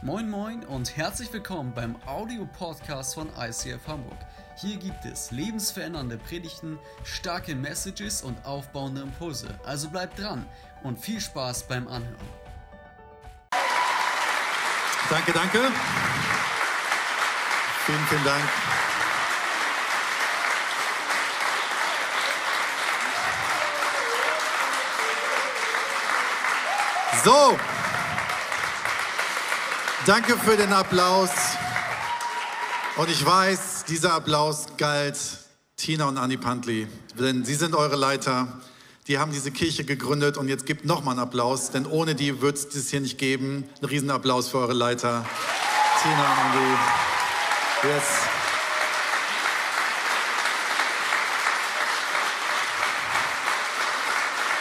Moin Moin und herzlich willkommen beim Audio-Podcast von ICF Hamburg. Hier gibt es lebensverändernde Predigten, starke Messages und aufbauende Impulse. Also bleibt dran und viel Spaß beim Anhören. Danke, danke. Vielen, vielen Dank. So, danke für den Applaus. Und ich weiß, dieser Applaus galt Tina und Anni Pantli, denn sie sind eure Leiter. Die haben diese Kirche gegründet und jetzt gibt nochmal einen Applaus, denn ohne die wird es das hier nicht geben. Ein Riesenapplaus für eure Leiter, Tina und Anni. Yes.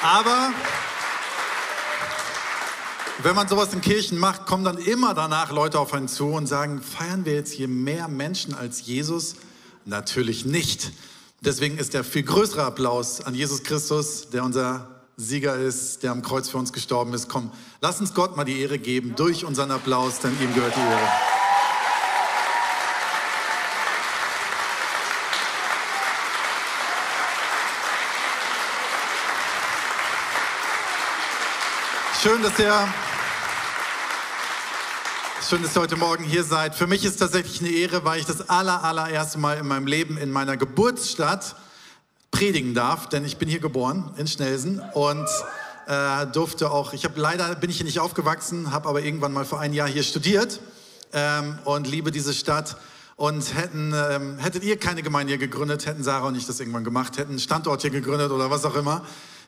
Aber wenn man sowas in Kirchen macht, kommen dann immer danach Leute auf einen zu und sagen, feiern wir jetzt hier mehr Menschen als Jesus? Natürlich nicht. Deswegen ist der viel größere Applaus an Jesus Christus, der unser Sieger ist, der am Kreuz für uns gestorben ist. Komm, lass uns Gott mal die Ehre geben durch unseren Applaus, denn ihm gehört die Ehre. Schön, dass ihr, schön, dass ihr heute Morgen hier seid. Für mich ist tatsächlich eine Ehre, weil ich das aller, allererste Mal in meinem Leben in meiner Geburtsstadt predigen darf, denn ich bin hier geboren in Schnelsen und äh, durfte auch, ich habe leider, bin ich hier nicht aufgewachsen, habe aber irgendwann mal vor ein Jahr hier studiert ähm, und liebe diese Stadt. Und hätten, ähm, hättet ihr keine Gemeinde hier gegründet, hätten Sarah und ich das irgendwann gemacht, hätten einen Standort hier gegründet oder was auch immer,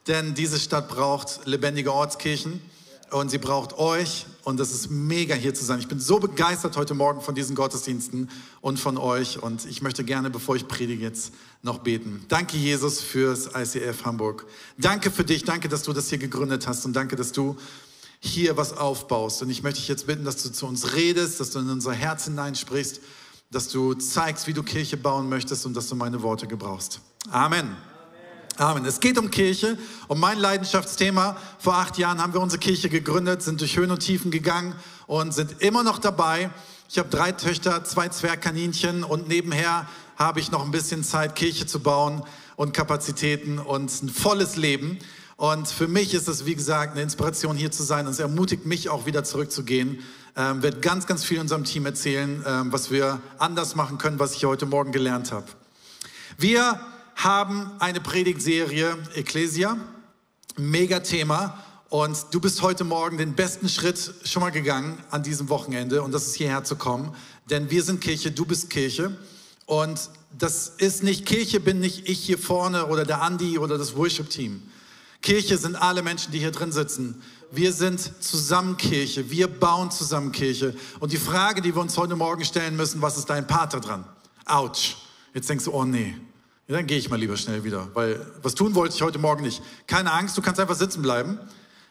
denn diese Stadt braucht lebendige Ortskirchen und sie braucht euch und es ist mega hier zu sein. Ich bin so begeistert heute Morgen von diesen Gottesdiensten und von euch und ich möchte gerne, bevor ich predige, jetzt noch beten. Danke Jesus fürs ICF Hamburg. Danke für dich, danke, dass du das hier gegründet hast und danke, dass du hier was aufbaust. Und ich möchte dich jetzt bitten, dass du zu uns redest, dass du in unser Herz hineinsprichst, dass du zeigst, wie du Kirche bauen möchtest und dass du meine Worte gebrauchst. Amen. Amen. Es geht um Kirche, um mein Leidenschaftsthema. Vor acht Jahren haben wir unsere Kirche gegründet, sind durch Höhen und Tiefen gegangen und sind immer noch dabei. Ich habe drei Töchter, zwei Zwergkaninchen und nebenher habe ich noch ein bisschen Zeit, Kirche zu bauen und Kapazitäten und ein volles Leben. Und für mich ist es, wie gesagt, eine Inspiration hier zu sein und es ermutigt mich auch wieder zurückzugehen. Ähm, wird ganz, ganz viel unserem Team erzählen, ähm, was wir anders machen können, was ich heute Morgen gelernt habe. Wir haben eine Predigtserie Ecclesia, mega Thema. Und du bist heute Morgen den besten Schritt schon mal gegangen an diesem Wochenende und das ist hierher zu kommen. Denn wir sind Kirche, du bist Kirche. Und das ist nicht Kirche, bin nicht ich hier vorne oder der Andi oder das Worship-Team. Kirche sind alle Menschen, die hier drin sitzen. Wir sind zusammen Kirche. Wir bauen zusammen Kirche. Und die Frage, die wir uns heute Morgen stellen müssen, was ist dein Pater dran? Autsch. Jetzt denkst du, oh nee, ja, dann gehe ich mal lieber schnell wieder, weil was tun wollte ich heute Morgen nicht. Keine Angst, du kannst einfach sitzen bleiben,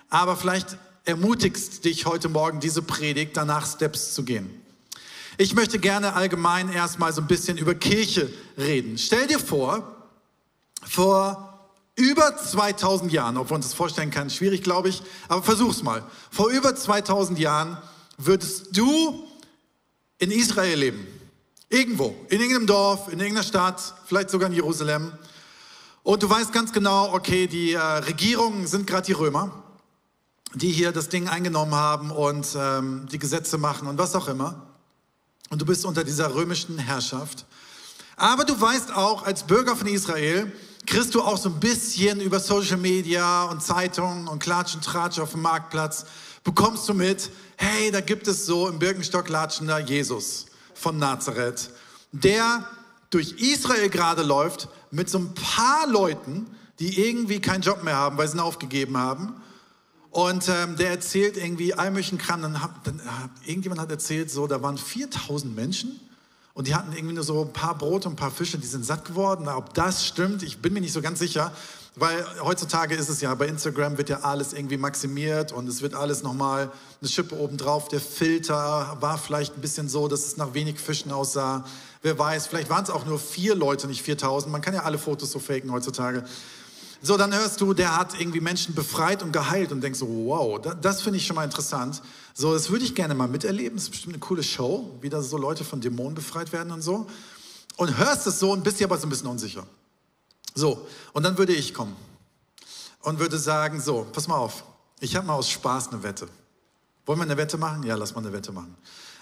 aber vielleicht ermutigst dich heute Morgen diese Predigt, danach Steps zu gehen. Ich möchte gerne allgemein erstmal so ein bisschen über Kirche reden. Stell dir vor, vor über 2000 Jahren, ob wir uns das vorstellen können, schwierig glaube ich, aber versuch's mal. Vor über 2000 Jahren würdest du in Israel leben. Irgendwo, in irgendeinem Dorf, in irgendeiner Stadt, vielleicht sogar in Jerusalem. Und du weißt ganz genau, okay, die äh, Regierungen sind gerade die Römer, die hier das Ding eingenommen haben und ähm, die Gesetze machen und was auch immer. Und du bist unter dieser römischen Herrschaft. Aber du weißt auch, als Bürger von Israel, kriegst du auch so ein bisschen über Social Media und Zeitungen und Klatsch und Tratsch auf dem Marktplatz, bekommst du mit, hey, da gibt es so im Birkenstock latschender Jesus von Nazareth, der durch Israel gerade läuft mit so ein paar Leuten, die irgendwie keinen Job mehr haben, weil sie ihn aufgegeben haben. Und ähm, der erzählt irgendwie all möglichen Kram. Dann, hab, dann äh, irgendjemand hat erzählt, so da waren 4000 Menschen und die hatten irgendwie nur so ein paar Brote und ein paar Fische, die sind satt geworden. Ob das stimmt, ich bin mir nicht so ganz sicher. Weil heutzutage ist es ja, bei Instagram wird ja alles irgendwie maximiert und es wird alles nochmal eine Schippe obendrauf. Der Filter war vielleicht ein bisschen so, dass es nach wenig Fischen aussah. Wer weiß, vielleicht waren es auch nur vier Leute, nicht 4000. Man kann ja alle Fotos so faken heutzutage. So, dann hörst du, der hat irgendwie Menschen befreit und geheilt und denkst so, wow, das, das finde ich schon mal interessant. So, das würde ich gerne mal miterleben. Das ist bestimmt eine coole Show, wie da so Leute von Dämonen befreit werden und so. Und hörst es so und bist dir aber so ein bisschen unsicher. So, und dann würde ich kommen und würde sagen, so, pass mal auf, ich habe mal aus Spaß eine Wette. Wollen wir eine Wette machen? Ja, lass mal eine Wette machen.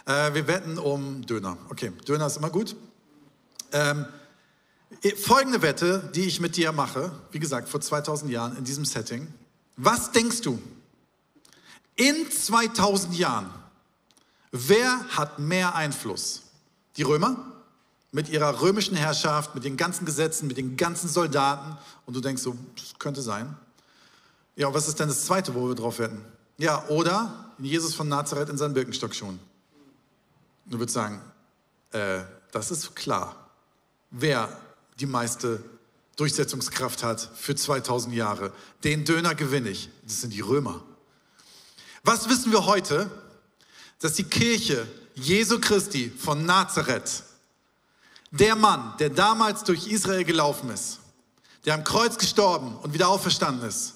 Äh, wir wetten um Döner. Okay, Döner ist immer gut. Ähm, folgende Wette, die ich mit dir mache, wie gesagt, vor 2000 Jahren in diesem Setting. Was denkst du? In 2000 Jahren, wer hat mehr Einfluss? Die Römer? Mit ihrer römischen Herrschaft, mit den ganzen Gesetzen, mit den ganzen Soldaten. Und du denkst so, das könnte sein. Ja, und was ist denn das Zweite, wo wir drauf wetten? Ja, oder Jesus von Nazareth in seinen Birkenstockschuhen. Du würdest sagen, äh, das ist klar. Wer die meiste Durchsetzungskraft hat für 2000 Jahre. Den Döner gewinne ich. Das sind die Römer. Was wissen wir heute? Dass die Kirche Jesu Christi von Nazareth, der Mann, der damals durch Israel gelaufen ist, der am Kreuz gestorben und wieder auferstanden ist,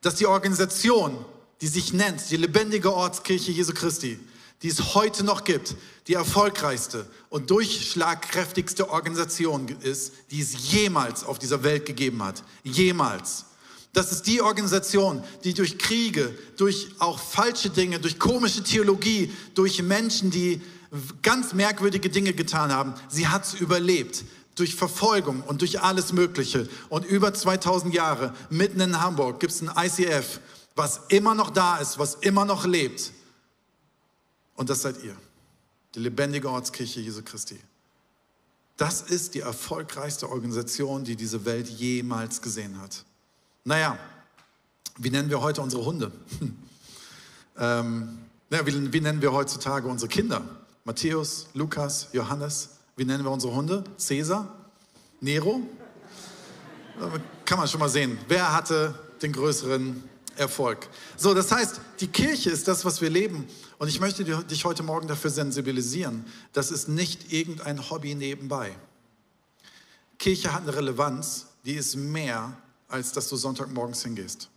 dass die Organisation, die sich nennt, die lebendige Ortskirche Jesu Christi, die es heute noch gibt, die erfolgreichste und durchschlagkräftigste Organisation ist, die es jemals auf dieser Welt gegeben hat. Jemals. Das ist die Organisation, die durch Kriege, durch auch falsche Dinge, durch komische Theologie, durch Menschen, die ganz merkwürdige Dinge getan haben, sie hat es überlebt. Durch Verfolgung und durch alles Mögliche. Und über 2000 Jahre mitten in Hamburg gibt es ein ICF, was immer noch da ist, was immer noch lebt und das seid ihr. Die lebendige Ortskirche Jesu Christi. Das ist die erfolgreichste Organisation, die diese Welt jemals gesehen hat. Naja, wie nennen wir heute unsere Hunde? ähm, ja, wie, wie nennen wir heutzutage unsere Kinder? Matthäus, Lukas, Johannes. Wie nennen wir unsere Hunde? Cäsar? Nero? Kann man schon mal sehen. Wer hatte den größeren Erfolg. So, das heißt, die Kirche ist das, was wir leben. Und ich möchte dich heute Morgen dafür sensibilisieren. Das ist nicht irgendein Hobby nebenbei. Kirche hat eine Relevanz, die ist mehr, als dass du Sonntagmorgens hingehst.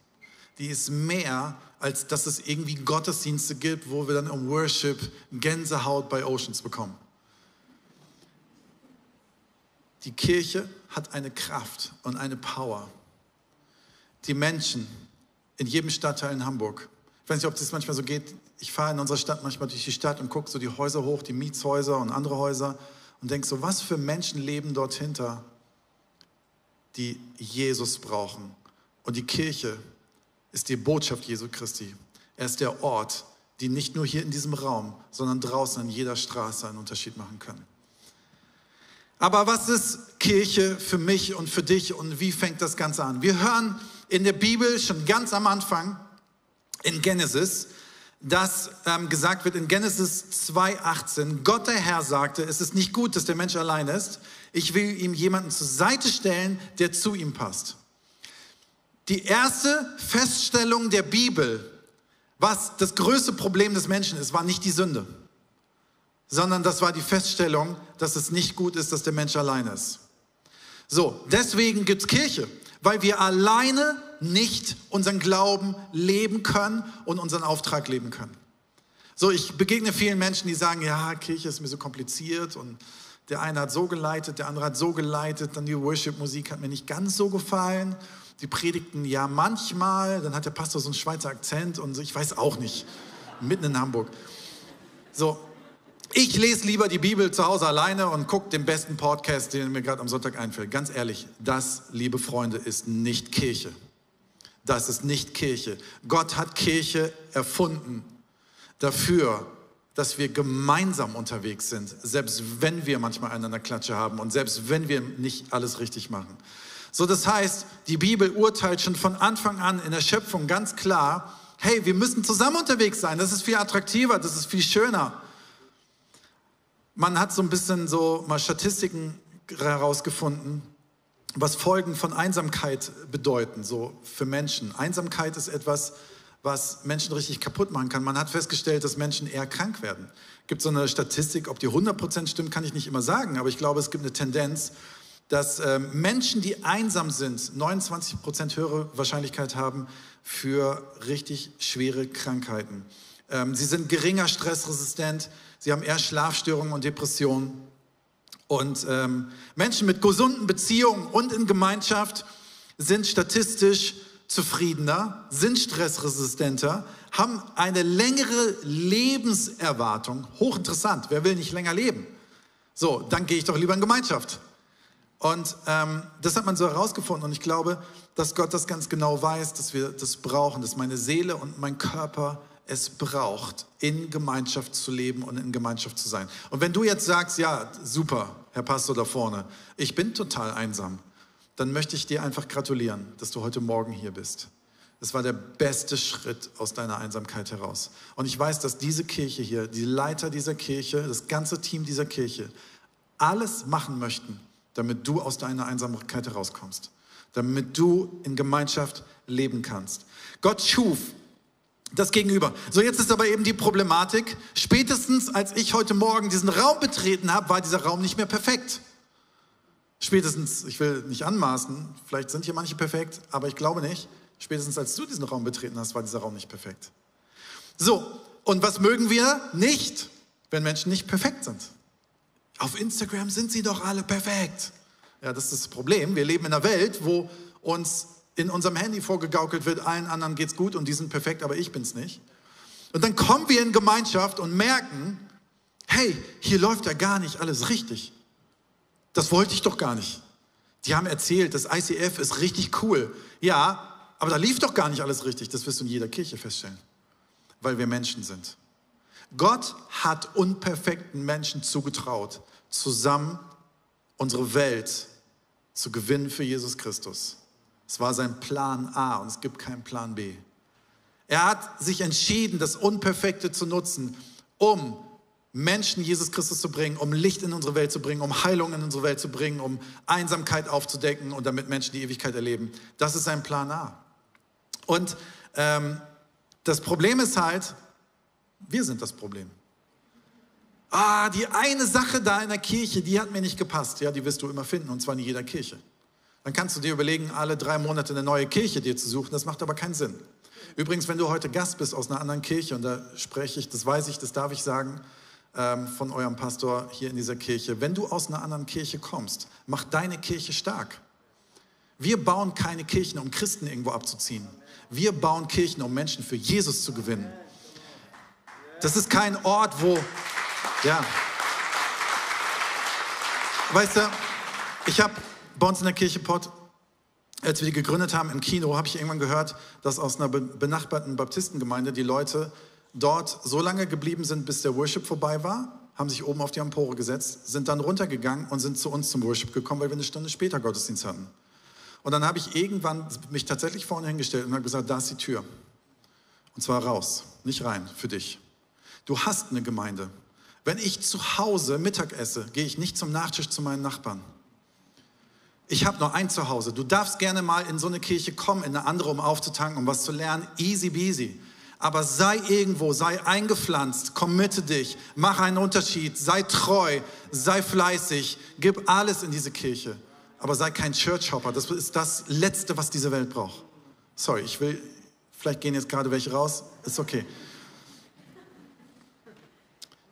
Die ist mehr, als dass es irgendwie Gottesdienste gibt, wo wir dann im Worship Gänsehaut bei Oceans bekommen. Die Kirche hat eine Kraft und eine Power, die Menschen in jedem Stadtteil in Hamburg. Ich weiß nicht, ob das manchmal so geht. Ich fahre in unserer Stadt manchmal durch die Stadt und gucke so die Häuser hoch, die Mietshäuser und andere Häuser und denke so, was für Menschen leben dort hinter, die Jesus brauchen. Und die Kirche ist die Botschaft Jesu Christi. Er ist der Ort, die nicht nur hier in diesem Raum, sondern draußen in jeder Straße einen Unterschied machen können. Aber was ist Kirche für mich und für dich und wie fängt das Ganze an? Wir hören in der Bibel schon ganz am Anfang in Genesis, dass ähm, gesagt wird in Genesis 2,18, Gott der Herr sagte, es ist nicht gut, dass der Mensch allein ist. Ich will ihm jemanden zur Seite stellen, der zu ihm passt. Die erste Feststellung der Bibel, was das größte Problem des Menschen ist, war nicht die Sünde, sondern das war die Feststellung, dass es nicht gut ist, dass der Mensch allein ist. So, deswegen gibt es Kirche weil wir alleine nicht unseren Glauben leben können und unseren Auftrag leben können. So, ich begegne vielen Menschen, die sagen, ja, Kirche ist mir so kompliziert und der eine hat so geleitet, der andere hat so geleitet, dann die Worship-Musik hat mir nicht ganz so gefallen. Die predigten ja manchmal, dann hat der Pastor so einen Schweizer Akzent und ich weiß auch nicht, mitten in Hamburg. So, ich lese lieber die Bibel zu Hause alleine und gucke den besten Podcast, den mir gerade am Sonntag einfällt. Ganz ehrlich, das, liebe Freunde, ist nicht Kirche. Das ist nicht Kirche. Gott hat Kirche erfunden dafür, dass wir gemeinsam unterwegs sind, selbst wenn wir manchmal einen an der Klatsche haben und selbst wenn wir nicht alles richtig machen. So, das heißt, die Bibel urteilt schon von Anfang an in der Schöpfung ganz klar, hey, wir müssen zusammen unterwegs sein. Das ist viel attraktiver, das ist viel schöner. Man hat so ein bisschen so mal Statistiken herausgefunden, was Folgen von Einsamkeit bedeuten, so für Menschen. Einsamkeit ist etwas, was Menschen richtig kaputt machen kann. Man hat festgestellt, dass Menschen eher krank werden. Es gibt so eine Statistik, ob die 100% stimmt, kann ich nicht immer sagen, aber ich glaube, es gibt eine Tendenz, dass äh, Menschen, die einsam sind, 29% höhere Wahrscheinlichkeit haben für richtig schwere Krankheiten. Ähm, sie sind geringer stressresistent, sie haben eher Schlafstörungen und Depressionen. Und ähm, Menschen mit gesunden Beziehungen und in Gemeinschaft sind statistisch zufriedener, sind stressresistenter, haben eine längere Lebenserwartung. Hochinteressant, wer will nicht länger leben? So, dann gehe ich doch lieber in Gemeinschaft. Und ähm, das hat man so herausgefunden. Und ich glaube, dass Gott das ganz genau weiß, dass wir das brauchen, dass meine Seele und mein Körper es braucht, in Gemeinschaft zu leben und in Gemeinschaft zu sein. Und wenn du jetzt sagst, ja, super, Herr Pastor da vorne, ich bin total einsam, dann möchte ich dir einfach gratulieren, dass du heute Morgen hier bist. Es war der beste Schritt aus deiner Einsamkeit heraus. Und ich weiß, dass diese Kirche hier, die Leiter dieser Kirche, das ganze Team dieser Kirche, alles machen möchten, damit du aus deiner Einsamkeit herauskommst, damit du in Gemeinschaft leben kannst. Gott schuf das Gegenüber. So, jetzt ist aber eben die Problematik, spätestens als ich heute Morgen diesen Raum betreten habe, war dieser Raum nicht mehr perfekt. Spätestens, ich will nicht anmaßen, vielleicht sind hier manche perfekt, aber ich glaube nicht. Spätestens als du diesen Raum betreten hast, war dieser Raum nicht perfekt. So, und was mögen wir nicht, wenn Menschen nicht perfekt sind? Auf Instagram sind sie doch alle perfekt. Ja, das ist das Problem. Wir leben in einer Welt, wo uns in unserem Handy vorgegaukelt wird, allen anderen geht's gut und die sind perfekt, aber ich bin's nicht. Und dann kommen wir in Gemeinschaft und merken, hey, hier läuft ja gar nicht alles richtig. Das wollte ich doch gar nicht. Die haben erzählt, das ICF ist richtig cool. Ja, aber da lief doch gar nicht alles richtig. Das wirst du in jeder Kirche feststellen, weil wir Menschen sind. Gott hat unperfekten Menschen zugetraut, zusammen unsere Welt zu gewinnen für Jesus Christus. Es war sein Plan A und es gibt keinen Plan B. Er hat sich entschieden, das Unperfekte zu nutzen, um Menschen Jesus Christus zu bringen, um Licht in unsere Welt zu bringen, um Heilung in unsere Welt zu bringen, um Einsamkeit aufzudecken und damit Menschen die Ewigkeit erleben. Das ist sein Plan A. Und ähm, das Problem ist halt, wir sind das Problem. Ah, die eine Sache da in der Kirche, die hat mir nicht gepasst. Ja, die wirst du immer finden und zwar in jeder Kirche. Dann kannst du dir überlegen, alle drei Monate eine neue Kirche dir zu suchen. Das macht aber keinen Sinn. Übrigens, wenn du heute Gast bist aus einer anderen Kirche, und da spreche ich, das weiß ich, das darf ich sagen, ähm, von eurem Pastor hier in dieser Kirche, wenn du aus einer anderen Kirche kommst, mach deine Kirche stark. Wir bauen keine Kirchen, um Christen irgendwo abzuziehen. Wir bauen Kirchen, um Menschen für Jesus zu gewinnen. Das ist kein Ort, wo, ja. Weißt du, ich habe bei uns in der Kirche Pott, als wir die gegründet haben im Kino, habe ich irgendwann gehört, dass aus einer benachbarten Baptistengemeinde die Leute dort so lange geblieben sind, bis der Worship vorbei war, haben sich oben auf die Empore gesetzt, sind dann runtergegangen und sind zu uns zum Worship gekommen, weil wir eine Stunde später Gottesdienst hatten. Und dann habe ich irgendwann mich tatsächlich vorne hingestellt und habe gesagt, da ist die Tür. Und zwar raus, nicht rein, für dich. Du hast eine Gemeinde. Wenn ich zu Hause Mittag esse, gehe ich nicht zum Nachtisch zu meinen Nachbarn ich habe nur ein Zuhause. Du darfst gerne mal in so eine Kirche kommen, in eine andere, um aufzutanken, um was zu lernen. Easy beasy. Aber sei irgendwo, sei eingepflanzt, committe dich, mach einen Unterschied, sei treu, sei fleißig, gib alles in diese Kirche. Aber sei kein Churchhopper. Das ist das Letzte, was diese Welt braucht. Sorry, ich will, vielleicht gehen jetzt gerade welche raus. Ist okay.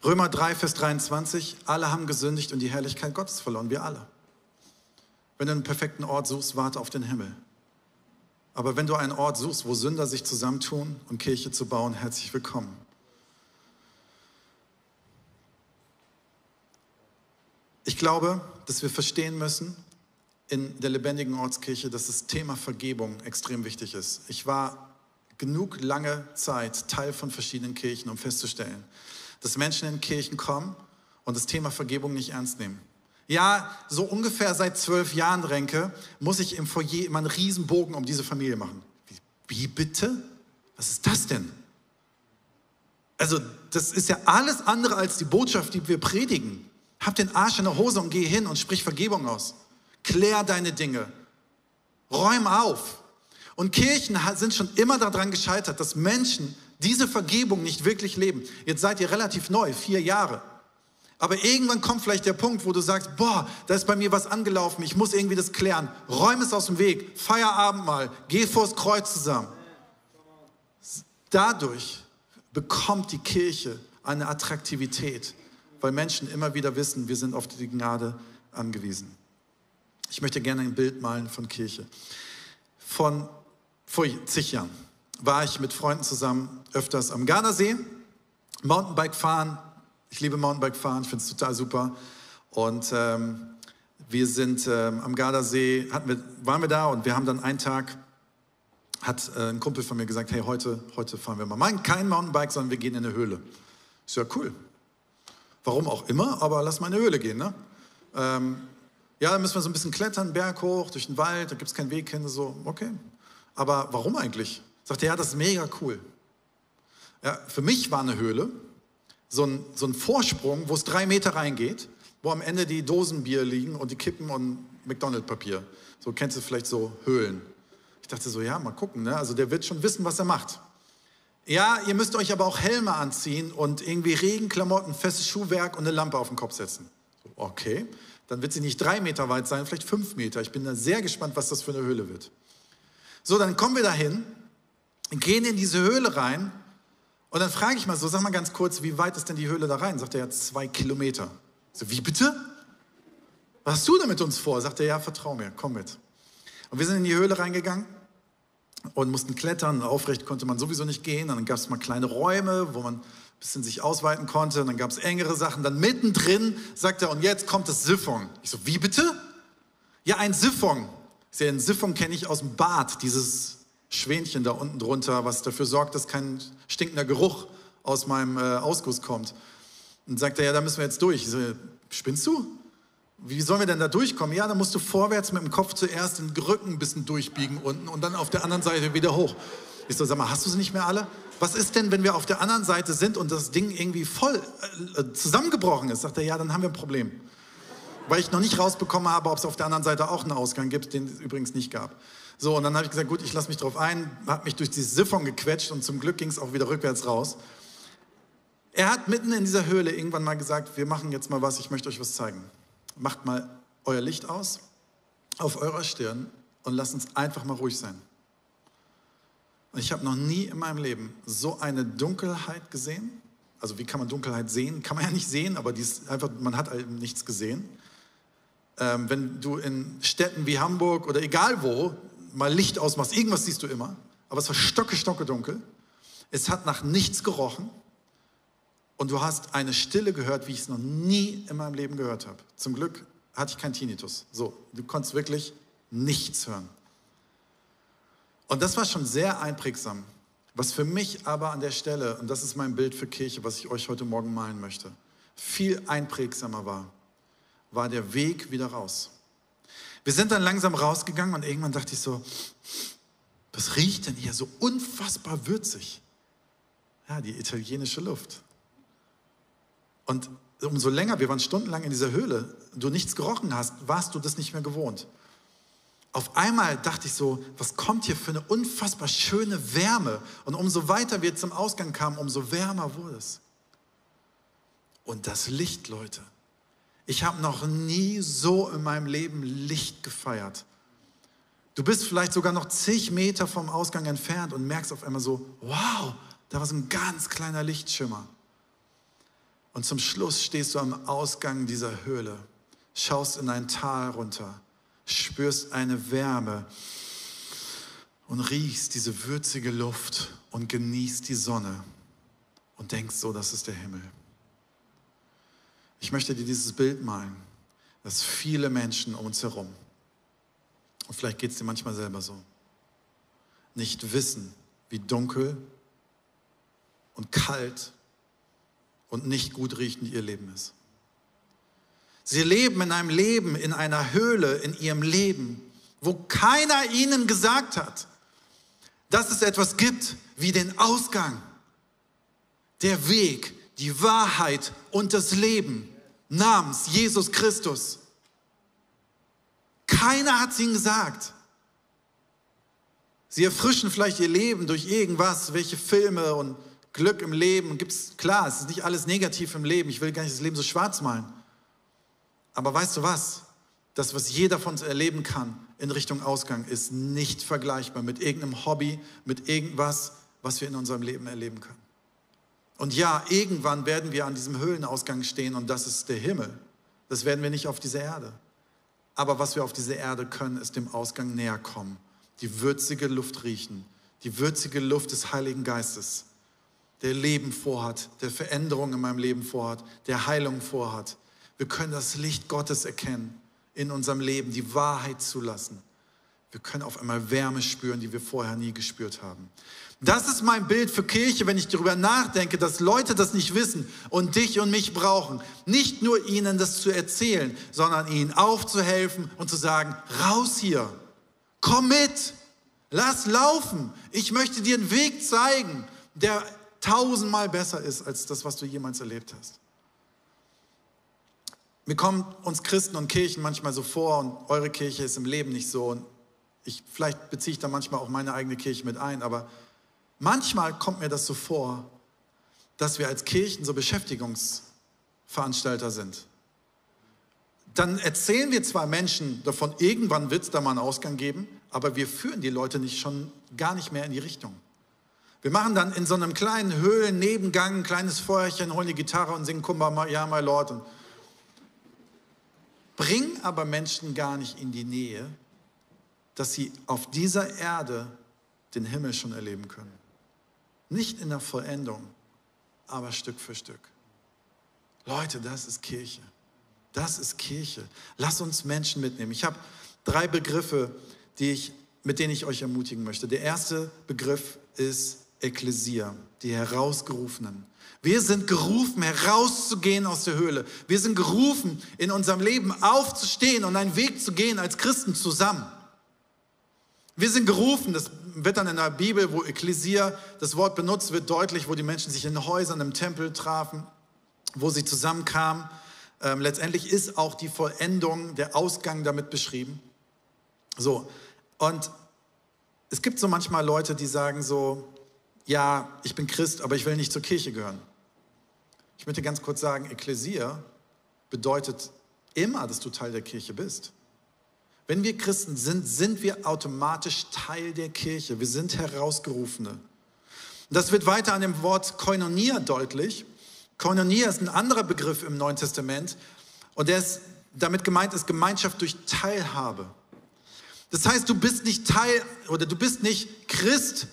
Römer 3, Vers 23. Alle haben gesündigt und die Herrlichkeit Gottes verloren. Wir alle. Wenn du einen perfekten Ort suchst, warte auf den Himmel. Aber wenn du einen Ort suchst, wo Sünder sich zusammentun, um Kirche zu bauen, herzlich willkommen. Ich glaube, dass wir verstehen müssen in der lebendigen Ortskirche, dass das Thema Vergebung extrem wichtig ist. Ich war genug lange Zeit Teil von verschiedenen Kirchen, um festzustellen, dass Menschen in Kirchen kommen und das Thema Vergebung nicht ernst nehmen. Ja, so ungefähr seit zwölf Jahren, Renke, muss ich im Foyer immer einen Riesenbogen um diese Familie machen. Wie, wie bitte? Was ist das denn? Also, das ist ja alles andere als die Botschaft, die wir predigen. Hab den Arsch in der Hose und geh hin und sprich Vergebung aus. Klär deine Dinge. Räum auf. Und Kirchen sind schon immer daran gescheitert, dass Menschen diese Vergebung nicht wirklich leben. Jetzt seid ihr relativ neu, vier Jahre. Aber irgendwann kommt vielleicht der Punkt, wo du sagst, boah, da ist bei mir was angelaufen, ich muss irgendwie das klären. Räum es aus dem Weg, Feierabend mal, geh vors Kreuz zusammen. Dadurch bekommt die Kirche eine Attraktivität, weil Menschen immer wieder wissen, wir sind auf die Gnade angewiesen. Ich möchte gerne ein Bild malen von Kirche. Von vor zig Jahren war ich mit Freunden zusammen öfters am Gardasee, Mountainbike fahren. Ich liebe Mountainbike fahren, ich finde es total super. Und ähm, wir sind ähm, am Gardasee, hatten wir, waren wir da und wir haben dann einen Tag, hat äh, ein Kumpel von mir gesagt, hey, heute, heute fahren wir mal. Mein, kein Mountainbike, sondern wir gehen in eine Höhle. Ist ja cool. Warum auch immer, aber lass mal in eine Höhle gehen. Ne? Ähm, ja, da müssen wir so ein bisschen klettern, Berg hoch, durch den Wald, da gibt es keinen Weg hin. So, okay. Aber warum eigentlich? Sagt er, ja, das ist mega cool. Ja, für mich war eine Höhle so ein, so ein Vorsprung, wo es drei Meter reingeht, wo am Ende die Dosenbier liegen und die Kippen und McDonald-Papier. So kennst du vielleicht so Höhlen. Ich dachte so, ja, mal gucken. Ne? Also der wird schon wissen, was er macht. Ja, ihr müsst euch aber auch Helme anziehen und irgendwie Regenklamotten, festes Schuhwerk und eine Lampe auf den Kopf setzen. Okay, dann wird sie nicht drei Meter weit sein, vielleicht fünf Meter. Ich bin da sehr gespannt, was das für eine Höhle wird. So, dann kommen wir dahin, gehen in diese Höhle rein und dann frage ich mal so, sag mal ganz kurz, wie weit ist denn die Höhle da rein? Sagt er, ja, zwei Kilometer. So, wie bitte? Was hast du denn mit uns vor? Sagt er, ja, vertrau mir, komm mit. Und wir sind in die Höhle reingegangen und mussten klettern. Aufrecht konnte man sowieso nicht gehen. dann gab es mal kleine Räume, wo man ein bisschen sich ausweiten konnte. Und dann gab es engere Sachen. Dann mittendrin sagt er, und jetzt kommt das Siphon. Ich so, wie bitte? Ja, ein Siphon. Den Siphon kenne ich aus dem Bad, dieses Schwänchen da unten drunter, was dafür sorgt, dass kein stinkender Geruch aus meinem äh, Ausguss kommt. Und sagt er, ja, da müssen wir jetzt durch. Ich so, spinnst du? Wie sollen wir denn da durchkommen? Ja, da musst du vorwärts mit dem Kopf zuerst den Rücken ein bisschen durchbiegen unten und dann auf der anderen Seite wieder hoch. Ich so, sag mal, hast du sie nicht mehr alle? Was ist denn, wenn wir auf der anderen Seite sind und das Ding irgendwie voll äh, zusammengebrochen ist? Sagt er, ja, dann haben wir ein Problem weil ich noch nicht rausbekommen habe, ob es auf der anderen Seite auch einen Ausgang gibt, den es übrigens nicht gab. So, und dann habe ich gesagt, gut, ich lasse mich drauf ein, habe mich durch dieses Siphon gequetscht und zum Glück ging es auch wieder rückwärts raus. Er hat mitten in dieser Höhle irgendwann mal gesagt, wir machen jetzt mal was, ich möchte euch was zeigen. Macht mal euer Licht aus auf eurer Stirn und lasst uns einfach mal ruhig sein. Und ich habe noch nie in meinem Leben so eine Dunkelheit gesehen. Also wie kann man Dunkelheit sehen? Kann man ja nicht sehen, aber die ist einfach, man hat halt nichts gesehen. Ähm, wenn du in Städten wie Hamburg oder egal wo mal Licht ausmachst, irgendwas siehst du immer, aber es war stocke, stocke dunkel. Es hat nach nichts gerochen und du hast eine Stille gehört, wie ich es noch nie in meinem Leben gehört habe. Zum Glück hatte ich keinen Tinnitus. So, du konntest wirklich nichts hören. Und das war schon sehr einprägsam. Was für mich aber an der Stelle, und das ist mein Bild für Kirche, was ich euch heute Morgen malen möchte, viel einprägsamer war, war der Weg wieder raus. Wir sind dann langsam rausgegangen und irgendwann dachte ich so, was riecht denn hier so unfassbar würzig? Ja, die italienische Luft. Und umso länger, wir waren stundenlang in dieser Höhle, du nichts gerochen hast, warst du das nicht mehr gewohnt. Auf einmal dachte ich so, was kommt hier für eine unfassbar schöne Wärme? Und umso weiter wir zum Ausgang kamen, umso wärmer wurde es. Und das Licht, Leute, ich habe noch nie so in meinem Leben Licht gefeiert. Du bist vielleicht sogar noch zig Meter vom Ausgang entfernt und merkst auf einmal so, wow, da war so ein ganz kleiner Lichtschimmer. Und zum Schluss stehst du am Ausgang dieser Höhle, schaust in ein Tal runter, spürst eine Wärme und riechst diese würzige Luft und genießt die Sonne und denkst so, das ist der Himmel. Ich möchte dir dieses Bild malen, dass viele Menschen um uns herum, und vielleicht geht es dir manchmal selber so, nicht wissen, wie dunkel und kalt und nicht gut riechend ihr Leben ist. Sie leben in einem Leben, in einer Höhle in ihrem Leben, wo keiner ihnen gesagt hat, dass es etwas gibt wie den Ausgang, der Weg, die Wahrheit und das Leben namens Jesus Christus. Keiner hat es ihnen gesagt. Sie erfrischen vielleicht ihr Leben durch irgendwas, welche Filme und Glück im Leben. Gibt's, klar, es ist nicht alles negativ im Leben. Ich will gar nicht das Leben so schwarz malen. Aber weißt du was? Das, was jeder von uns erleben kann in Richtung Ausgang, ist nicht vergleichbar mit irgendeinem Hobby, mit irgendwas, was wir in unserem Leben erleben können. Und ja, irgendwann werden wir an diesem Höhlenausgang stehen und das ist der Himmel. Das werden wir nicht auf dieser Erde. Aber was wir auf dieser Erde können, ist dem Ausgang näher kommen. Die würzige Luft riechen. Die würzige Luft des Heiligen Geistes, der Leben vorhat, der Veränderung in meinem Leben vorhat, der Heilung vorhat. Wir können das Licht Gottes erkennen in unserem Leben, die Wahrheit zulassen. Wir können auf einmal Wärme spüren, die wir vorher nie gespürt haben. Das ist mein Bild für Kirche, wenn ich darüber nachdenke, dass Leute das nicht wissen und dich und mich brauchen. Nicht nur ihnen das zu erzählen, sondern ihnen aufzuhelfen und zu sagen, raus hier, komm mit, lass laufen. Ich möchte dir einen Weg zeigen, der tausendmal besser ist als das, was du jemals erlebt hast. Mir kommen uns Christen und Kirchen manchmal so vor und eure Kirche ist im Leben nicht so. Und ich, vielleicht beziehe ich da manchmal auch meine eigene Kirche mit ein, aber Manchmal kommt mir das so vor, dass wir als Kirchen so Beschäftigungsveranstalter sind. Dann erzählen wir zwar Menschen davon, irgendwann wird es da mal einen Ausgang geben, aber wir führen die Leute nicht schon gar nicht mehr in die Richtung. Wir machen dann in so einem kleinen Höhlen-Nebengang ein kleines Feuerchen, holen die Gitarre und singen Kumba, ja, my Lord. Und bringen aber Menschen gar nicht in die Nähe, dass sie auf dieser Erde den Himmel schon erleben können. Nicht in der Vollendung, aber Stück für Stück. Leute, das ist Kirche. Das ist Kirche. Lass uns Menschen mitnehmen. Ich habe drei Begriffe, die ich, mit denen ich euch ermutigen möchte. Der erste Begriff ist Ekklesia, die Herausgerufenen. Wir sind gerufen, herauszugehen aus der Höhle. Wir sind gerufen, in unserem Leben aufzustehen und einen Weg zu gehen als Christen zusammen. Wir sind gerufen, das wird dann in der Bibel, wo Ekklesia das Wort benutzt wird, deutlich, wo die Menschen sich in Häusern, im Tempel trafen, wo sie zusammenkamen. Ähm, letztendlich ist auch die Vollendung, der Ausgang damit beschrieben. So, und es gibt so manchmal Leute, die sagen so, ja, ich bin Christ, aber ich will nicht zur Kirche gehören. Ich möchte ganz kurz sagen, Ekklesia bedeutet immer, dass du Teil der Kirche bist. Wenn wir Christen sind, sind wir automatisch Teil der Kirche. Wir sind Herausgerufene. Das wird weiter an dem Wort Koinonia deutlich. Koinonia ist ein anderer Begriff im Neuen Testament und der ist, damit gemeint ist Gemeinschaft durch Teilhabe. Das heißt, du bist nicht Teil oder du bist nicht Christ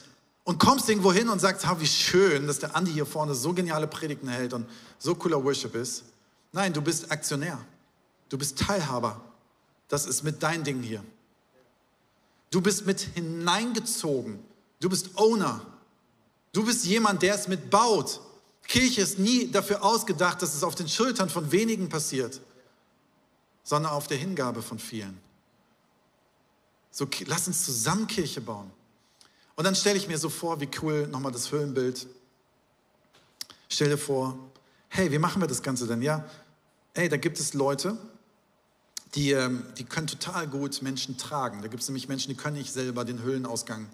und kommst irgendwo hin und sagst, wie schön, dass der Andi hier vorne so geniale Predigten hält und so cooler Worship ist. Nein, du bist Aktionär. Du bist Teilhaber. Das ist mit deinen Dingen hier. Du bist mit hineingezogen. Du bist Owner. Du bist jemand, der es mitbaut. Kirche ist nie dafür ausgedacht, dass es auf den Schultern von wenigen passiert, sondern auf der Hingabe von vielen. So, lass uns zusammen Kirche bauen. Und dann stelle ich mir so vor, wie cool, nochmal das Höhlenbild. Stell dir vor, hey, wie machen wir das Ganze denn? Ja, hey, da gibt es Leute, die, ähm, die können total gut Menschen tragen. Da gibt es nämlich Menschen, die können nicht selber den Höhlenausgang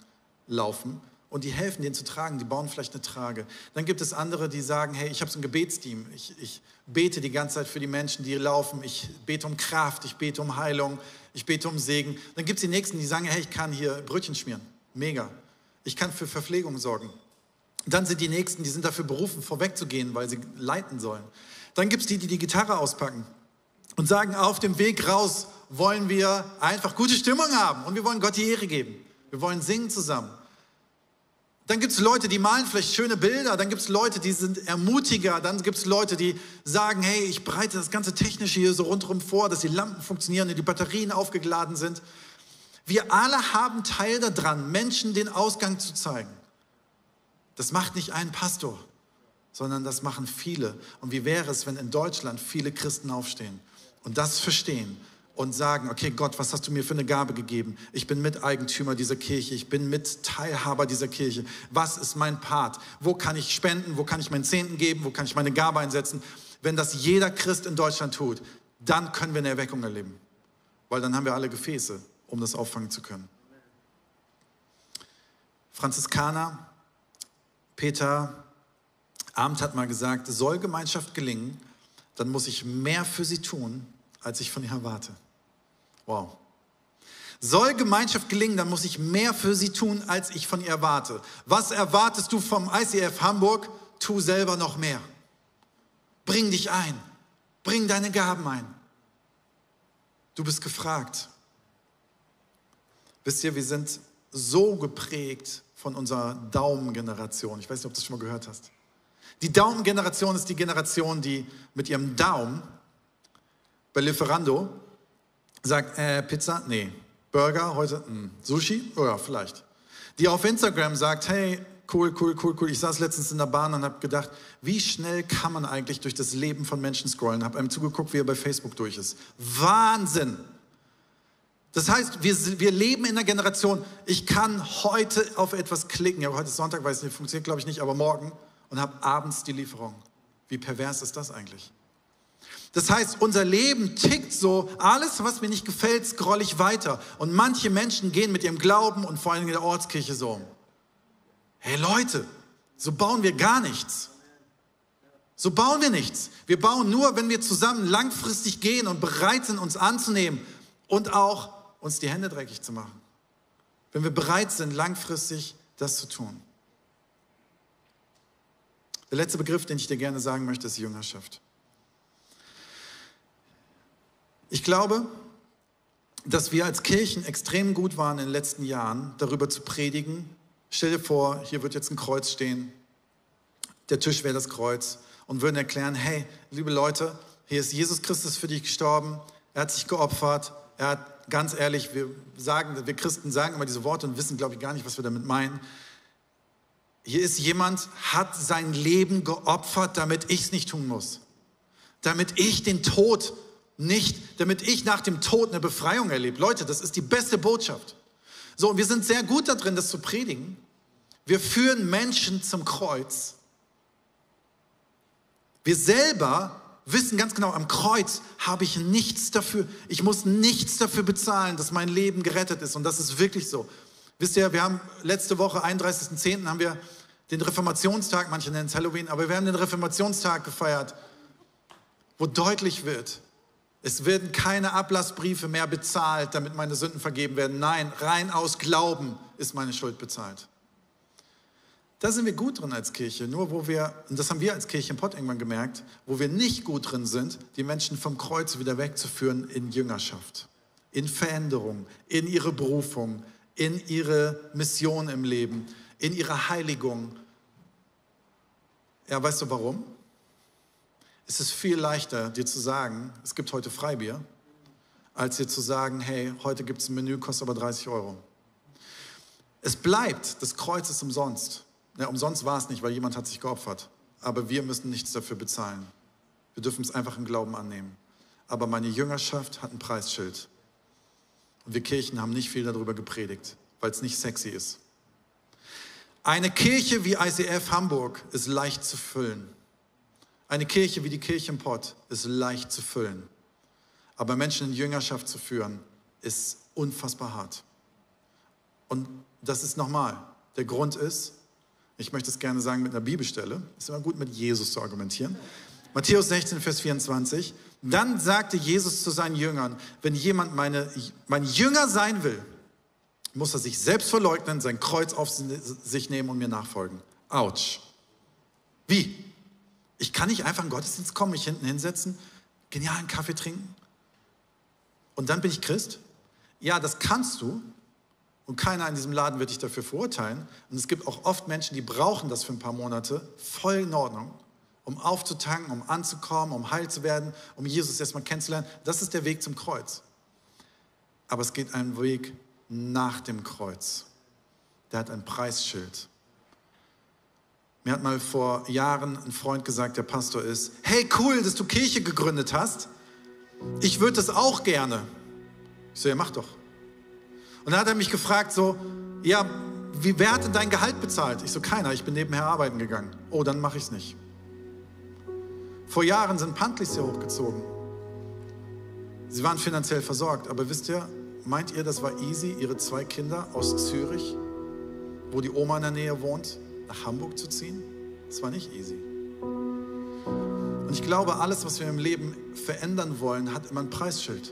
laufen und die helfen denen zu tragen, die bauen vielleicht eine Trage. Dann gibt es andere, die sagen, hey, ich habe so ein Gebetsteam, ich, ich bete die ganze Zeit für die Menschen, die laufen, ich bete um Kraft, ich bete um Heilung, ich bete um Segen. Dann gibt es die Nächsten, die sagen, hey, ich kann hier Brötchen schmieren, mega. Ich kann für Verpflegung sorgen. Dann sind die Nächsten, die sind dafür berufen, vorwegzugehen, weil sie leiten sollen. Dann gibt es die, die die Gitarre auspacken und sagen, auf dem Weg raus wollen wir einfach gute Stimmung haben und wir wollen Gott die Ehre geben. Wir wollen singen zusammen. Dann gibt es Leute, die malen vielleicht schöne Bilder, dann gibt es Leute, die sind Ermutiger, dann gibt es Leute, die sagen, hey, ich bereite das ganze Technische hier so rundherum vor, dass die Lampen funktionieren und die Batterien aufgeladen sind. Wir alle haben Teil daran, Menschen den Ausgang zu zeigen. Das macht nicht ein Pastor, sondern das machen viele. Und wie wäre es, wenn in Deutschland viele Christen aufstehen und das verstehen und sagen, okay Gott, was hast du mir für eine Gabe gegeben? Ich bin Miteigentümer dieser Kirche, ich bin Mitteilhaber dieser Kirche. Was ist mein Part? Wo kann ich spenden? Wo kann ich meinen Zehnten geben? Wo kann ich meine Gabe einsetzen? Wenn das jeder Christ in Deutschland tut, dann können wir eine Erweckung erleben. Weil dann haben wir alle Gefäße, um das auffangen zu können. Franziskaner, Peter, Abend hat mal gesagt, soll Gemeinschaft gelingen, dann muss ich mehr für sie tun, als ich von ihr erwarte. Wow. Soll Gemeinschaft gelingen, dann muss ich mehr für sie tun, als ich von ihr erwarte. Was erwartest du vom ICF Hamburg? Tu selber noch mehr. Bring dich ein. Bring deine Gaben ein. Du bist gefragt. Wisst ihr, wir sind so geprägt von unserer Daumengeneration. Ich weiß nicht, ob du das schon mal gehört hast. Die Daumengeneration ist die Generation, die mit ihrem Daumen bei Lieferando sagt, äh, Pizza, nee, Burger heute, mh. Hm, Sushi, ja, vielleicht. Die auf Instagram sagt, hey, cool, cool, cool, cool. Ich saß letztens in der Bahn und habe gedacht, wie schnell kann man eigentlich durch das Leben von Menschen scrollen? Habe einem zugeguckt, wie er bei Facebook durch ist. Wahnsinn! Das heißt, wir, wir leben in einer Generation, ich kann heute auf etwas klicken, ja, heute ist Sonntag, weiß nicht, funktioniert glaube ich nicht, aber morgen und habe abends die Lieferung. Wie pervers ist das eigentlich? Das heißt, unser Leben tickt so, alles, was mir nicht gefällt, scroll ich weiter. Und manche Menschen gehen mit ihrem Glauben und vor allem in der Ortskirche so um. Hey Leute, so bauen wir gar nichts. So bauen wir nichts. Wir bauen nur, wenn wir zusammen langfristig gehen und bereit sind, uns anzunehmen und auch uns die Hände dreckig zu machen. Wenn wir bereit sind, langfristig das zu tun. Der letzte Begriff, den ich dir gerne sagen möchte, ist Jüngerschaft. Ich glaube, dass wir als Kirchen extrem gut waren in den letzten Jahren, darüber zu predigen. Stell dir vor, hier wird jetzt ein Kreuz stehen, der Tisch wäre das Kreuz und würden erklären, hey, liebe Leute, hier ist Jesus Christus für dich gestorben, er hat sich geopfert, er hat ganz ehrlich, wir sagen, wir Christen sagen immer diese Worte und wissen, glaube ich, gar nicht, was wir damit meinen. Hier ist jemand, hat sein Leben geopfert, damit ich es nicht tun muss. Damit ich den Tod nicht, damit ich nach dem Tod eine Befreiung erlebe. Leute, das ist die beste Botschaft. So, und wir sind sehr gut darin, das zu predigen. Wir führen Menschen zum Kreuz. Wir selber wissen ganz genau, am Kreuz habe ich nichts dafür, ich muss nichts dafür bezahlen, dass mein Leben gerettet ist. Und das ist wirklich so. Wisst ihr, wir haben letzte Woche, 31.10., haben wir den Reformationstag, manche nennen es Halloween, aber wir haben den Reformationstag gefeiert, wo deutlich wird, es werden keine Ablassbriefe mehr bezahlt, damit meine Sünden vergeben werden. Nein, rein aus Glauben ist meine Schuld bezahlt. Da sind wir gut drin als Kirche. Nur wo wir, und das haben wir als Kirche im Pott irgendwann gemerkt, wo wir nicht gut drin sind, die Menschen vom Kreuz wieder wegzuführen in Jüngerschaft, in Veränderung, in ihre Berufung, in ihre Mission im Leben, in ihre Heiligung. Ja, weißt du warum? Es ist viel leichter, dir zu sagen, es gibt heute Freibier, als dir zu sagen, hey, heute gibt es ein Menü, kostet aber 30 Euro. Es bleibt, das Kreuz ist umsonst. Ja, umsonst war es nicht, weil jemand hat sich geopfert. Aber wir müssen nichts dafür bezahlen. Wir dürfen es einfach im Glauben annehmen. Aber meine Jüngerschaft hat ein Preisschild. Und wir Kirchen haben nicht viel darüber gepredigt, weil es nicht sexy ist. Eine Kirche wie ICF Hamburg ist leicht zu füllen. Eine Kirche wie die Kirche im Pott ist leicht zu füllen. Aber Menschen in Jüngerschaft zu führen, ist unfassbar hart. Und das ist nochmal. Der Grund ist, ich möchte es gerne sagen mit einer Bibelstelle. Ist immer gut, mit Jesus zu argumentieren. Matthäus 16, Vers 24. Dann sagte Jesus zu seinen Jüngern, wenn jemand meine, mein Jünger sein will, muss er sich selbst verleugnen, sein Kreuz auf sich nehmen und mir nachfolgen. Autsch. Wie? Ich kann nicht einfach in Gottesdienst kommen, mich hinten hinsetzen, genialen Kaffee trinken und dann bin ich Christ? Ja, das kannst du, und keiner in diesem Laden wird dich dafür verurteilen. Und es gibt auch oft Menschen, die brauchen das für ein paar Monate, voll in Ordnung, um aufzutanken, um anzukommen, um heil zu werden, um Jesus erstmal kennenzulernen. Das ist der Weg zum Kreuz. Aber es geht einen Weg nach dem Kreuz. Der hat ein Preisschild. Mir hat mal vor Jahren ein Freund gesagt, der Pastor ist, hey cool, dass du Kirche gegründet hast. Ich würde das auch gerne. Ich so, ja mach doch. Und dann hat er mich gefragt, so, ja, wie, wer hat denn dein Gehalt bezahlt? Ich so, keiner, ich bin nebenher arbeiten gegangen. Oh, dann mache ich es nicht. Vor Jahren sind Pantlis hier hochgezogen. Sie waren finanziell versorgt, aber wisst ihr, meint ihr, das war easy, ihre zwei Kinder aus Zürich, wo die Oma in der Nähe wohnt, nach Hamburg zu ziehen? Das war nicht easy. Und ich glaube, alles, was wir im Leben verändern wollen, hat immer ein Preisschild.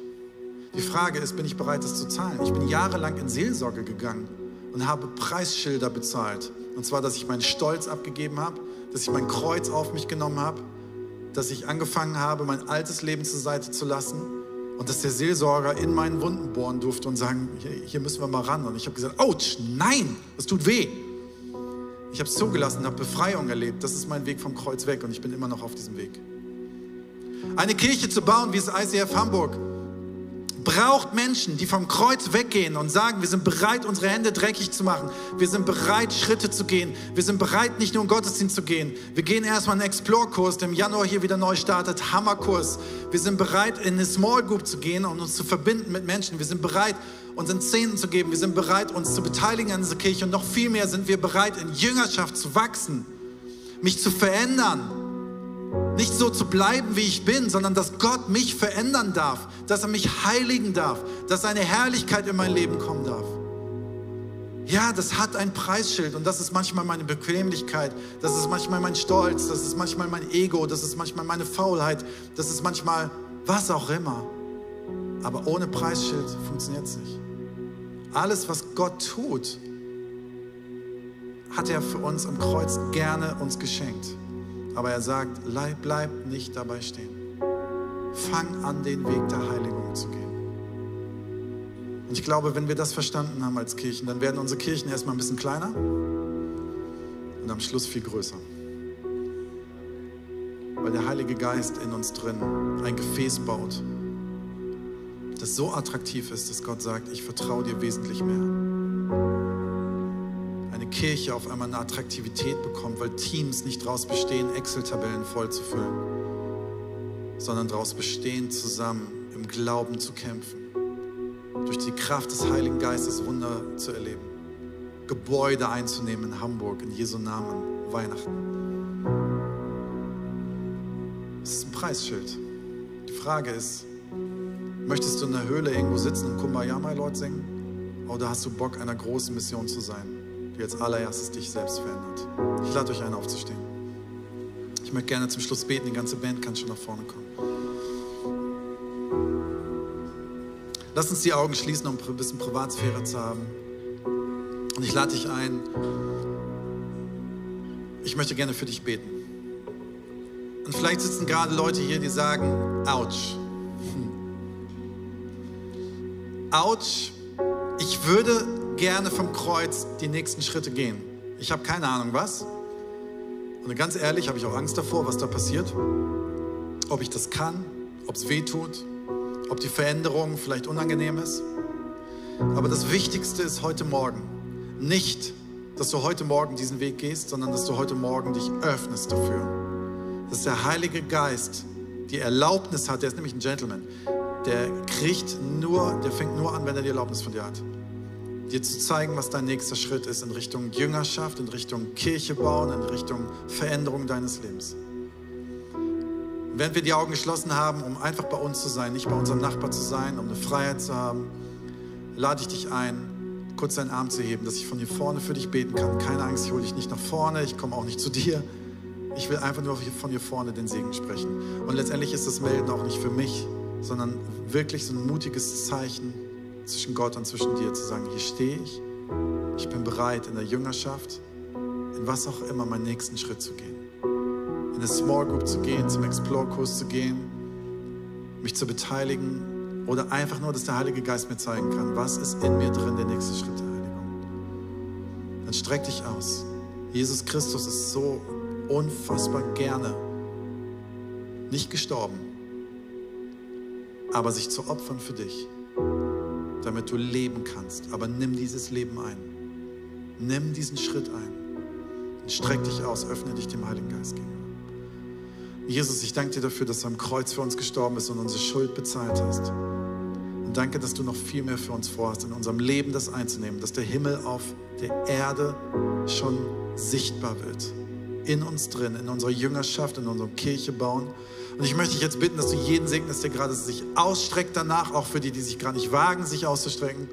Die Frage ist, bin ich bereit, das zu zahlen? Ich bin jahrelang in Seelsorge gegangen und habe Preisschilder bezahlt. Und zwar, dass ich meinen Stolz abgegeben habe, dass ich mein Kreuz auf mich genommen habe, dass ich angefangen habe, mein altes Leben zur Seite zu lassen und dass der Seelsorger in meinen Wunden bohren durfte und sagen, hier, hier müssen wir mal ran. Und ich habe gesagt, ouch, nein, das tut weh. Ich habe es zugelassen, habe Befreiung erlebt. Das ist mein Weg vom Kreuz weg und ich bin immer noch auf diesem Weg. Eine Kirche zu bauen, wie es ICF Hamburg braucht Menschen, die vom Kreuz weggehen und sagen, wir sind bereit, unsere Hände dreckig zu machen. Wir sind bereit, Schritte zu gehen. Wir sind bereit, nicht nur in Gottesdienst zu gehen. Wir gehen erstmal einen Explore-Kurs, der im Januar hier wieder neu startet. Hammerkurs. Wir sind bereit, in eine Small Group zu gehen und uns zu verbinden mit Menschen. Wir sind bereit, unseren Zehnten zu geben. Wir sind bereit, uns zu beteiligen an dieser Kirche. Und noch viel mehr sind wir bereit, in Jüngerschaft zu wachsen, mich zu verändern nicht so zu bleiben, wie ich bin, sondern dass Gott mich verändern darf, dass er mich heiligen darf, dass seine Herrlichkeit in mein Leben kommen darf. Ja, das hat ein Preisschild und das ist manchmal meine Bequemlichkeit, das ist manchmal mein Stolz, das ist manchmal mein Ego, das ist manchmal meine Faulheit, das ist manchmal was auch immer. Aber ohne Preisschild funktioniert es nicht. Alles, was Gott tut, hat er für uns am Kreuz gerne uns geschenkt. Aber er sagt, bleib nicht dabei stehen. Fang an, den Weg der Heiligung zu gehen. Und ich glaube, wenn wir das verstanden haben als Kirchen, dann werden unsere Kirchen erstmal ein bisschen kleiner und am Schluss viel größer. Weil der Heilige Geist in uns drin ein Gefäß baut, das so attraktiv ist, dass Gott sagt, ich vertraue dir wesentlich mehr. Kirche auf einmal eine Attraktivität bekommt, weil Teams nicht daraus bestehen, Excel-Tabellen vollzufüllen, sondern daraus bestehen, zusammen im Glauben zu kämpfen, durch die Kraft des Heiligen Geistes Wunder zu erleben, Gebäude einzunehmen in Hamburg, in Jesu Namen, Weihnachten. Es ist ein Preisschild. Die Frage ist, möchtest du in der Höhle irgendwo sitzen und Kumbaya, my Lord, singen? Oder hast du Bock, einer großen Mission zu sein? Die als allererstes dich selbst verändert. Ich lade euch ein, aufzustehen. Ich möchte gerne zum Schluss beten. Die ganze Band kann schon nach vorne kommen. Lass uns die Augen schließen, um ein bisschen Privatsphäre zu haben. Und ich lade dich ein. Ich möchte gerne für dich beten. Und vielleicht sitzen gerade Leute hier, die sagen, ouch. Ouch. Ich würde gerne vom Kreuz die nächsten Schritte gehen. Ich habe keine Ahnung was. Und ganz ehrlich, habe ich auch Angst davor, was da passiert. Ob ich das kann, ob es weh tut, ob die Veränderung vielleicht unangenehm ist. Aber das Wichtigste ist heute Morgen nicht, dass du heute Morgen diesen Weg gehst, sondern dass du heute Morgen dich öffnest dafür. Dass der Heilige Geist die Erlaubnis hat, der ist nämlich ein Gentleman, der kriegt nur, der fängt nur an, wenn er die Erlaubnis von dir hat dir zu zeigen, was dein nächster Schritt ist in Richtung Jüngerschaft, in Richtung Kirche bauen, in Richtung Veränderung deines Lebens. Und während wir die Augen geschlossen haben, um einfach bei uns zu sein, nicht bei unserem Nachbar zu sein, um eine Freiheit zu haben, lade ich dich ein, kurz deinen Arm zu heben, dass ich von hier vorne für dich beten kann. Keine Angst, ich hole dich nicht nach vorne, ich komme auch nicht zu dir. Ich will einfach nur von hier vorne den Segen sprechen. Und letztendlich ist das Melden auch nicht für mich, sondern wirklich so ein mutiges Zeichen zwischen Gott und zwischen dir, zu sagen, hier stehe ich, ich bin bereit, in der Jüngerschaft, in was auch immer, meinen nächsten Schritt zu gehen. In eine Small Group zu gehen, zum Explore-Kurs zu gehen, mich zu beteiligen oder einfach nur, dass der Heilige Geist mir zeigen kann, was ist in mir drin, der nächste Schritt der Heiligung. Dann streck dich aus. Jesus Christus ist so unfassbar gerne nicht gestorben, aber sich zu opfern für dich damit du leben kannst. Aber nimm dieses Leben ein. Nimm diesen Schritt ein. Und streck dich aus, öffne dich dem Heiligen Geist gegenüber. Jesus, ich danke dir dafür, dass du am Kreuz für uns gestorben bist und unsere Schuld bezahlt hast. Und danke, dass du noch viel mehr für uns vorhast, in unserem Leben das einzunehmen, dass der Himmel auf der Erde schon sichtbar wird. In uns drin, in unserer Jüngerschaft, in unserer Kirche bauen und ich möchte dich jetzt bitten, dass du jeden segnest, der gerade sich ausstreckt danach, auch für die, die sich gerade nicht wagen, sich auszustrecken,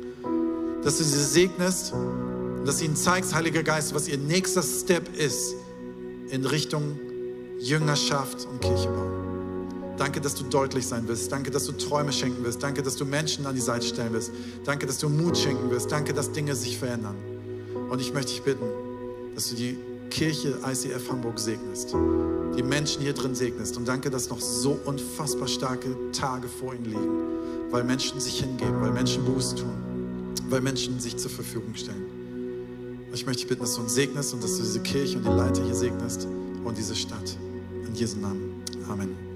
dass du sie segnest und dass du ihnen zeigst, Heiliger Geist, was ihr nächster Step ist in Richtung Jüngerschaft und Kirche bauen. Danke, dass du deutlich sein wirst. Danke, dass du Träume schenken wirst. Danke, dass du Menschen an die Seite stellen wirst. Danke, dass du Mut schenken wirst. Danke, dass Dinge sich verändern. Und ich möchte dich bitten, dass du die Kirche ICF Hamburg segnest, die Menschen hier drin segnest. Und danke, dass noch so unfassbar starke Tage vor ihnen liegen, weil Menschen sich hingeben, weil Menschen Buße tun, weil Menschen sich zur Verfügung stellen. Ich möchte dich bitten, dass du uns segnest und dass du diese Kirche und die Leiter hier segnest und diese Stadt. In Jesu Namen. Amen.